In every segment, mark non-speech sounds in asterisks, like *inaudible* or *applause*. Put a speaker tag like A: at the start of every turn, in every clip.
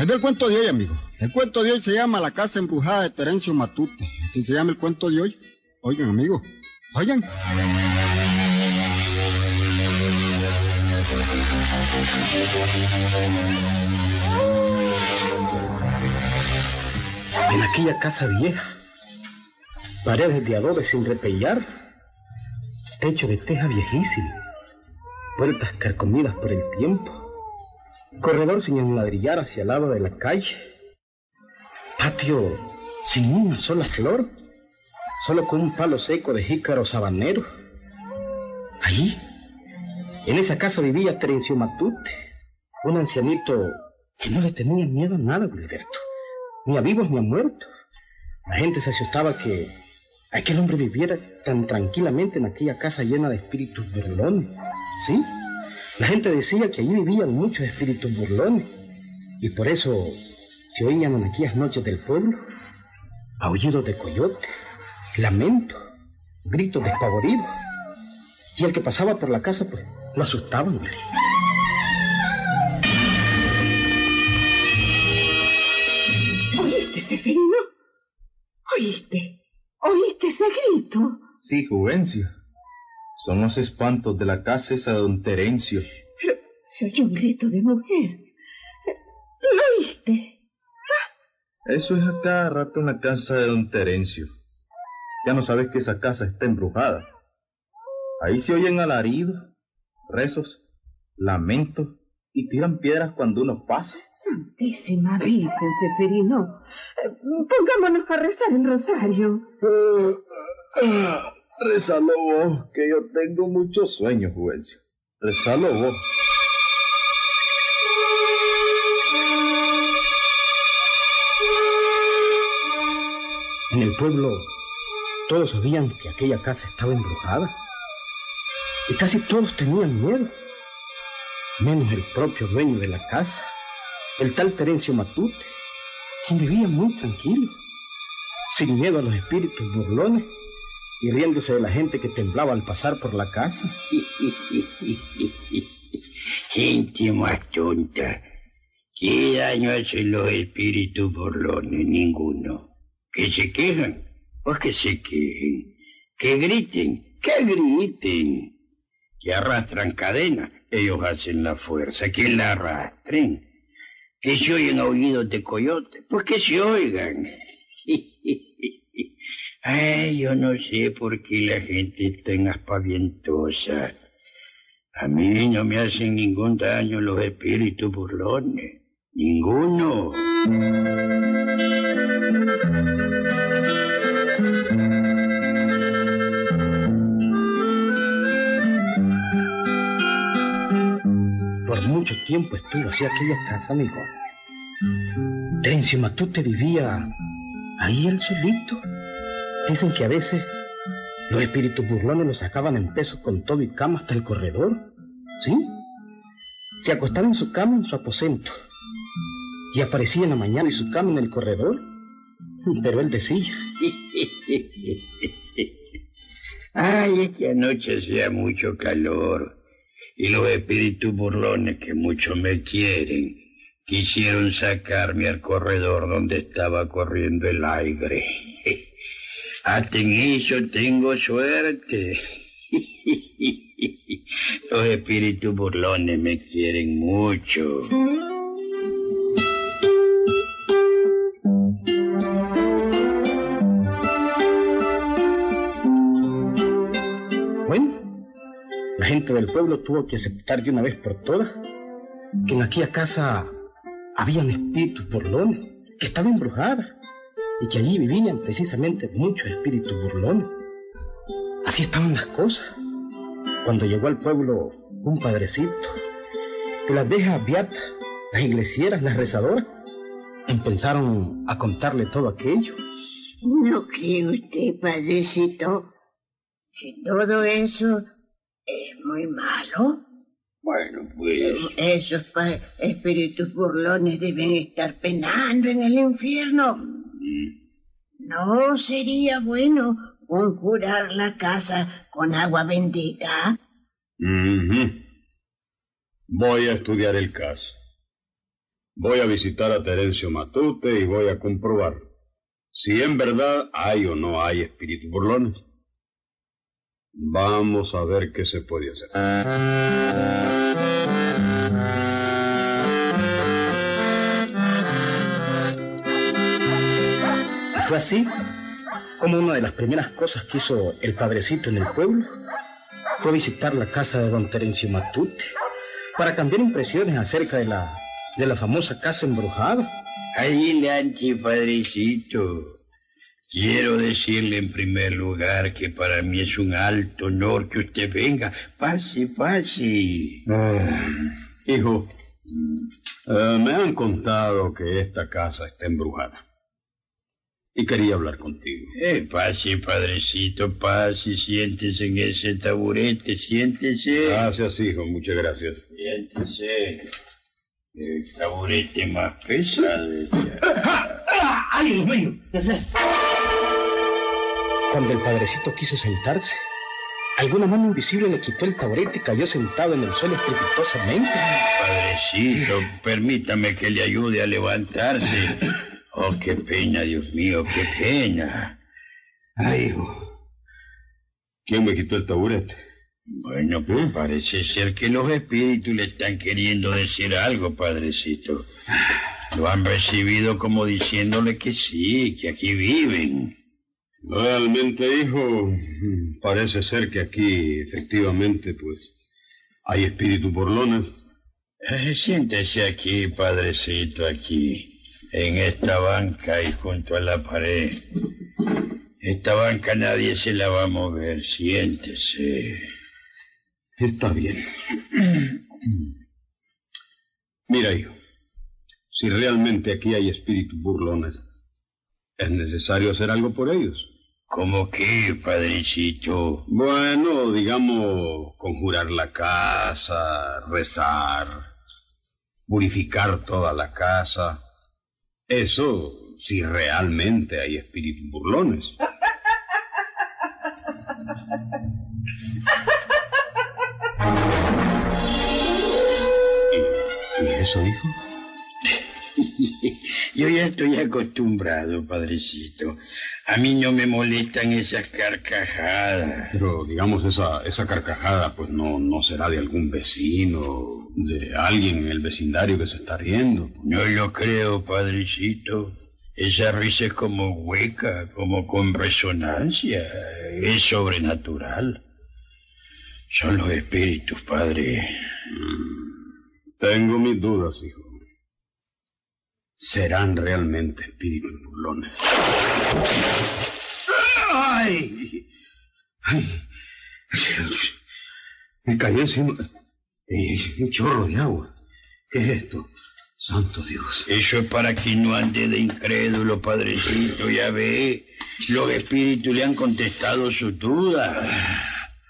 A: Es del cuento de hoy, amigo. El cuento de hoy se llama La casa embrujada de Terencio Matute. Así se llama el cuento de hoy. Oigan, amigo. Oigan.
B: En aquella casa vieja, paredes de adobe sin repellar, techo de teja viejísimo, puertas carcomidas por el tiempo, corredor sin enladrillar hacia el lado de la calle, patio sin una sola flor, solo con un palo seco de jícaro sabanero. Allí, en esa casa vivía Terencio Matute, un ancianito que no le tenía miedo a nada, Gilberto, ni a vivos ni a muertos. La gente se asustaba que aquel hombre viviera tan tranquilamente en aquella casa llena de espíritus burlones, ¿sí? La gente decía que allí vivían muchos espíritus burlones y por eso se oían en aquellas noches del pueblo aullidos de coyote, lamentos, gritos despavoridos. Y el que pasaba por la casa, pues, lo asustaban.
C: ¿Oíste, Seferino? ¿Oíste? ¿Oíste ese grito?
D: Sí, Juvencio. Son los espantos de la casa esa de don Terencio.
C: Pero se oyó un grito de mujer. ¿Lo oíste?
D: Eso es a cada rato en la casa de don Terencio. Ya no sabes que esa casa está embrujada. Ahí se oyen alaridos, rezos, lamentos y tiran piedras cuando uno pasa.
C: Santísima Virgen, Seferino. Eh, Pongámonos a rezar el rosario.
D: Rezalo vos, que yo tengo mucho sueño, Juvencio. Rezalo vos.
B: En el pueblo todos sabían que aquella casa estaba embrujada. Y casi todos tenían miedo. Menos el propio dueño de la casa, el tal Terencio Matute, quien vivía muy tranquilo, sin miedo a los espíritus burlones y riéndose de la gente que temblaba al pasar por la casa.
E: Gente más tonta. ¿Qué daño hacen los espíritus burlones? Ninguno. ¿Que se quejan? Pues que se quejen. Que griten. Que griten. Que arrastran cadena. Ellos hacen la fuerza. Que la arrastren. Que se oyen aullidos de coyote. Pues que se oigan. Ay, yo no sé por qué la gente es tan aspavientosa. A mí no me hacen ningún daño los espíritus burlones. Ninguno.
B: Por mucho tiempo estuvo así aquella casa, amigo. Terencio Matute vivía ahí él solito. Dicen que a veces los espíritus burlones lo sacaban en peso con todo y cama hasta el corredor. ¿Sí? Se acostaba en su cama en su aposento y aparecía en la mañana y su cama en el corredor. Pero él decía, *laughs*
E: Ay, es que anoche hacía mucho calor. Y los espíritus burlones que mucho me quieren quisieron sacarme al corredor donde estaba corriendo el aire. Hasta en eso tengo suerte. *laughs* Los espíritus burlones me quieren mucho.
B: bueno, la gente del pueblo tuvo que aceptar de una vez por todas que en aquella casa habían espíritus burlones, que estaba embrujada y que allí vivían precisamente muchos espíritus burlones. Así estaban las cosas. Cuando llegó al pueblo un padrecito, que las viejas beatas, las iglesieras, las rezadoras, empezaron a contarle todo aquello.
C: ¿No cree usted, padrecito, que todo eso es muy malo?
E: Bueno, pues...
C: Esos espíritus burlones deben estar penando en el infierno. ¿No sería bueno conjurar la casa con agua bendita?
D: Voy a estudiar el caso.
F: Voy a visitar a Terencio Matute y voy a comprobar si en verdad hay o no hay espíritus burlones. Vamos a ver qué se puede hacer.
B: Fue así como una de las primeras cosas que hizo el padrecito en el pueblo fue visitar la casa de don Terencio Matute para cambiar impresiones acerca de la, de la famosa casa embrujada.
E: Adelante, padrecito. Quiero decirle en primer lugar que para mí es un alto honor que usted venga. Pase, pase.
F: Ah, hijo, eh, me han contado que esta casa está embrujada. Y quería hablar contigo.
E: Eh, pase, padrecito, pase, siéntese en ese taburete, siéntese.
F: Gracias, hijo, muchas gracias.
E: Siéntese. El taburete más pesado.
B: ¡Ay, Dios mío! Cuando el padrecito quiso sentarse, alguna mano invisible le quitó el taburete y cayó sentado en el suelo estrepitosamente.
E: Padrecito, permítame que le ayude a levantarse. Oh, qué pena, Dios mío, qué pena.
F: Ay, hijo. ¿Quién me quitó el taburete?
E: Bueno, pues parece ser que los espíritus le están queriendo decir algo, padrecito. Lo han recibido como diciéndole que sí, que aquí viven.
F: Realmente, hijo, parece ser que aquí efectivamente, pues, hay espíritus burlones.
E: Eh, siéntese aquí, padrecito, aquí, en esta banca y junto a la pared. Esta banca nadie se la va a mover, siéntese.
F: Está bien. Mira, hijo, si realmente aquí hay espíritus burlones, es necesario hacer algo por ellos.
E: ¿Cómo qué, padrecito?
F: Bueno, digamos, conjurar la casa, rezar, purificar toda la casa. Eso si realmente hay espíritus burlones. *laughs* ¿Y, y eso, hijo?
E: Yo ya estoy acostumbrado, padrecito. A mí no me molestan esas carcajadas.
F: Pero, digamos, esa, esa carcajada, pues no, no será de algún vecino, de alguien en el vecindario que se está riendo.
E: No lo creo, padrecito. Esa risa es como hueca, como con resonancia. Es sobrenatural. Son los espíritus, padre.
F: Tengo mis dudas, hijo. ¿Serán realmente espíritus burlones? ¡Ay! ¡Ay! Me caí encima. ¡Eh, un chorro de agua. ¿Qué es esto? Santo Dios.
E: Eso es para que no ande de incrédulo, padrecito, ya ve. Los espíritus le han contestado su duda.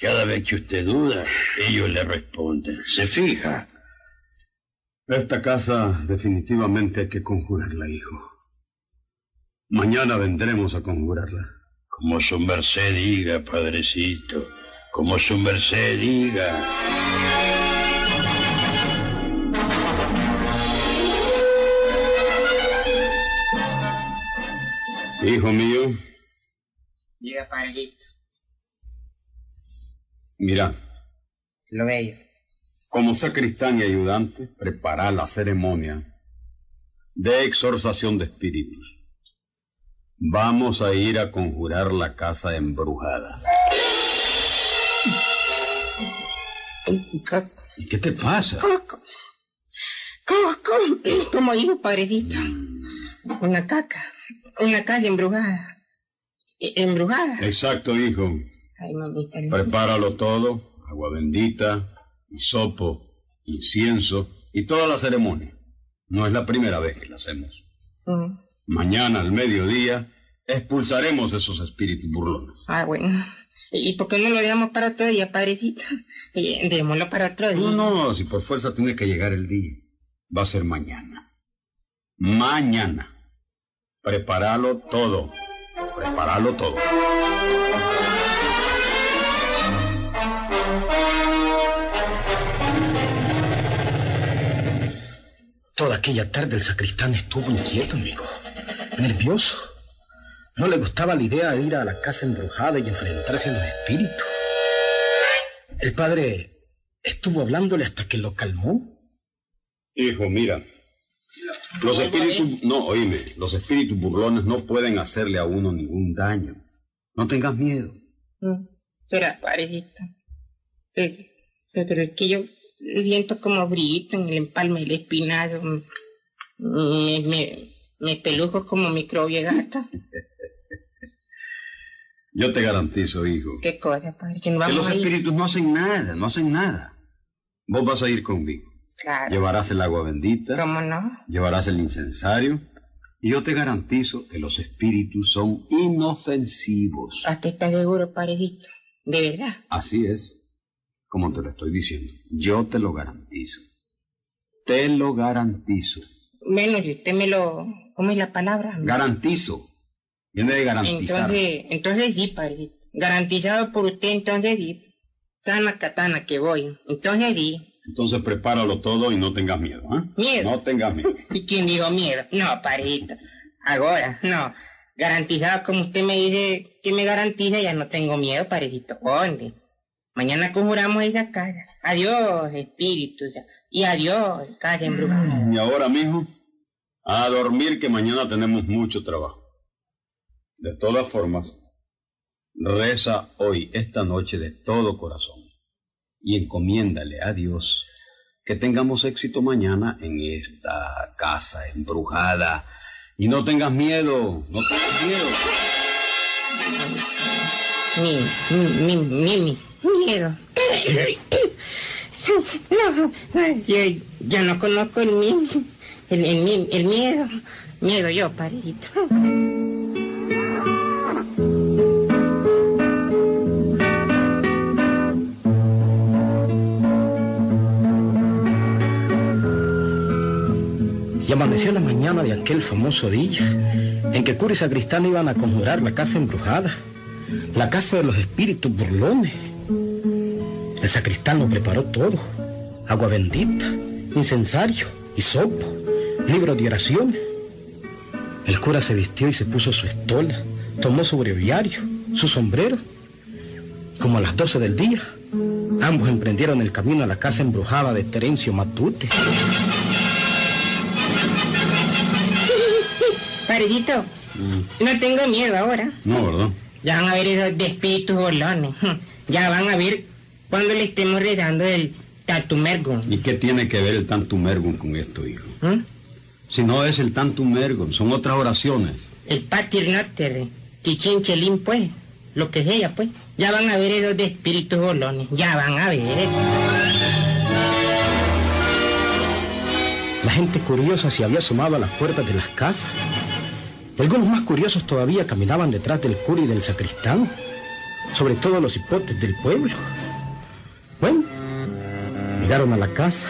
E: Cada vez que usted duda, ellos le responden. ¿Se fija?
F: Esta casa definitivamente hay que conjurarla, hijo. Mañana vendremos a conjurarla.
E: Como su merced diga, padrecito. Como su merced diga.
F: Hijo mío,
C: Diga, padrecito.
F: mira,
C: Lo veo.
F: Como sacristán y ayudante, prepara la ceremonia de exorzación de espíritus. Vamos a ir a conjurar la casa embrujada. ¿Y qué te pasa?
G: Coco. Coco. Como dijo padrecito. Una caca. Una calle embrujada. E- Embrujada.
F: Exacto, hijo.
G: Ay, mamita.
F: Prepáralo todo, agua bendita, hisopo, incienso y toda la ceremonia. No es la primera vez que la hacemos.
G: Mm.
F: Mañana al mediodía expulsaremos esos espíritus burlones.
G: Ah, bueno. ¿Y por qué no lo dejamos para otro día, padrecito? *laughs* Eh, Démoslo para otro día.
F: No, no, si por fuerza tiene que llegar el día. Va a ser mañana. Mañana. Prepáralo todo. Prepáralo todo.
B: Toda aquella tarde el sacristán estuvo inquieto, amigo. Nervioso. No le gustaba la idea de ir a la casa embrujada y enfrentarse a los espíritus. El padre estuvo hablándole hasta que lo calmó.
F: Hijo, mira. Los espíritus, no, oíme, los espíritus burlones no pueden hacerle a uno ningún daño. No tengas miedo.
G: Mm, Será parejito. Pero, pero es que yo siento como brillito en el empalme del espinazo. Me, me, me pelujo como microbio gata. *laughs*
F: Yo te garantizo, hijo,
G: ¿Qué cosa, padre? Que no
F: que
G: vamos
F: los
G: a ir.
F: espíritus no hacen nada, no hacen nada. Vos vas a ir conmigo.
G: Claro.
F: Llevarás el agua bendita,
G: ¿Cómo no?
F: llevarás el incensario, y yo te garantizo que los espíritus son inofensivos.
G: ¿Hasta estás seguro, parejito? ¿De verdad?
F: Así es, como te lo estoy diciendo. Yo te lo garantizo. Te lo garantizo.
G: Bueno, si usted me lo... ¿Cómo es la palabra?
F: Garantizo. Viene de garantizar.
G: Entonces, entonces sí, parejito. Garantizado por usted, entonces sí. Cana katana que voy. Entonces sí.
F: Entonces prepáralo todo y no tengas miedo, ¿ah?
G: Miedo.
F: No tengas miedo. *laughs*
G: ¿Y quién dijo miedo? No, parejito. Ahora, no. Garantizado, como usted me dice que me garantiza, ya no tengo miedo, parejito. ¿Dónde? Mañana conjuramos esa casa. Adiós, espíritus. Y adiós, casa embrujada.
F: Y ahora, mijo, a dormir que mañana tenemos mucho trabajo. De todas formas, reza hoy, esta noche, de todo corazón. Y encomiéndale a Dios que tengamos éxito mañana en esta casa embrujada. Y no tengas miedo, no tengas miedo.
G: Mi, mi, mi, mi, miedo. No, yo, no conozco el mi, el, el, mi- el miedo. Miedo yo, parejito.
B: Y amaneció la mañana de aquel famoso día en que cura y sacristán iban a conjurar la casa embrujada, la casa de los espíritus burlones. El sacristán lo preparó todo, agua bendita, incensario, hisopo, libro de oraciones. El cura se vistió y se puso su estola, tomó su breviario, su sombrero. Como a las 12 del día, ambos emprendieron el camino a la casa embrujada de Terencio Matute.
G: Parejito, no tengo miedo ahora.
F: No, ¿verdad?
G: Ya van a ver esos de espíritus bolones. *laughs* Ya van a ver cuando le estemos rezando el tatumergo.
F: ¿Y qué tiene que ver el Tantum Ergun con esto, hijo?
G: ¿Mm?
F: Si no es el Tantum Ergun, son otras oraciones.
G: El pater noter, chichinchelín, pues. Lo que sea, pues. Ya van a ver esos de espíritus bolones. Ya van a ver.
B: La gente curiosa se había asomado a las puertas de las casas. Y algunos más curiosos todavía caminaban detrás del cura y del sacristán, sobre todo los hipotes del pueblo. Bueno, llegaron a la casa,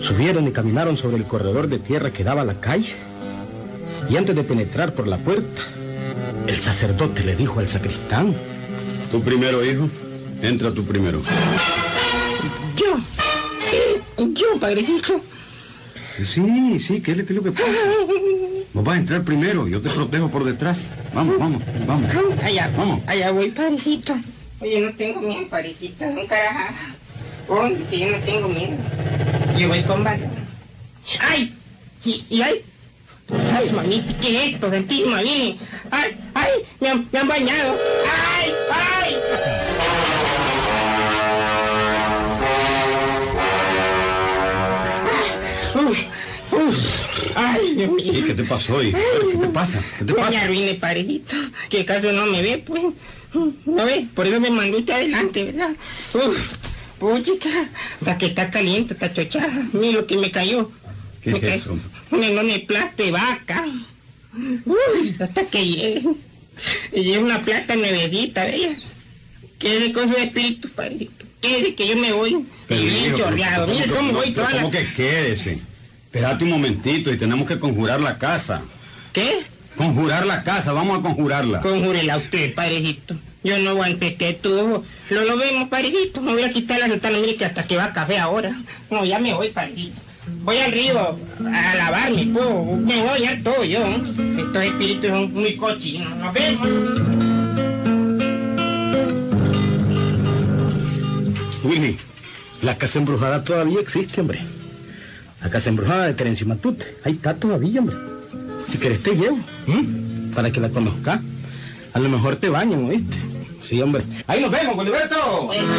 B: subieron y caminaron sobre el corredor de tierra que daba a la calle. Y antes de penetrar por la puerta, el sacerdote le dijo al sacristán,
F: Tú primero, hijo. Entra tú primero.
G: Yo. eh, Yo, padrecito.
F: Sí, sí, ¿qué es lo, qué es lo que pasa? Vos vas a entrar primero, yo te protejo por detrás. Vamos, vamos, vamos.
G: Allá,
F: Vamos.
G: allá voy, padrecito. Oye, no tengo miedo, padrecito. Un carajo. Oye, que yo no tengo miedo. Yo voy con valor. ¡Ay! Y, y ay. Ay, mamita, ¿qué es esto? Santísima Virgen. ¡Ay, ay! Me han, me han bañado. Ay, Dios mío.
F: ¿Y qué te pasó, hijo? ¿Qué te pasa? ¿Qué te
G: Me
F: pasa?
G: arruiné, parejito. Que caso no me ve, pues. ¿No ve? Por eso me mandó usted adelante, ¿verdad? Uf, puchica. Hasta que está caliente, está chochada. Mira lo que me cayó.
F: ¿Qué
G: me
F: es eso?
G: Un enorme plato de vaca. Uy, hasta que llegue. Y lleva una plata nuevecita, ¿veis? Quédese con su espíritu, parejito. Quédese que yo me voy.
F: Pero,
G: y bien chorreado. Mira
F: ¿cómo
G: voy toda la...
F: ¿Cómo que quédese? Espérate un momentito y tenemos que conjurar la casa.
G: ¿Qué?
F: Conjurar la casa, vamos a conjurarla.
G: Conjúrela usted, parejito. Yo no aguanto este tubo. Lo, lo vemos, parejito. Me voy a quitar la sotana, mire que hasta que va café ahora. No, ya me voy, parejito. voy al río a lavarme, po. Me voy a bañar todo yo. Estos espíritus son muy cochinos. Nos vemos.
B: Willy, la casa embrujada todavía existe, hombre. La casa embrujada de Terencio Matute. Ahí está todavía, hombre. Si querés te llevo, ¿m? para que la conozcas. A lo mejor te bañan, ¿oíste? Sí, hombre. Ahí nos vemos, Goliberto.
G: Bueno.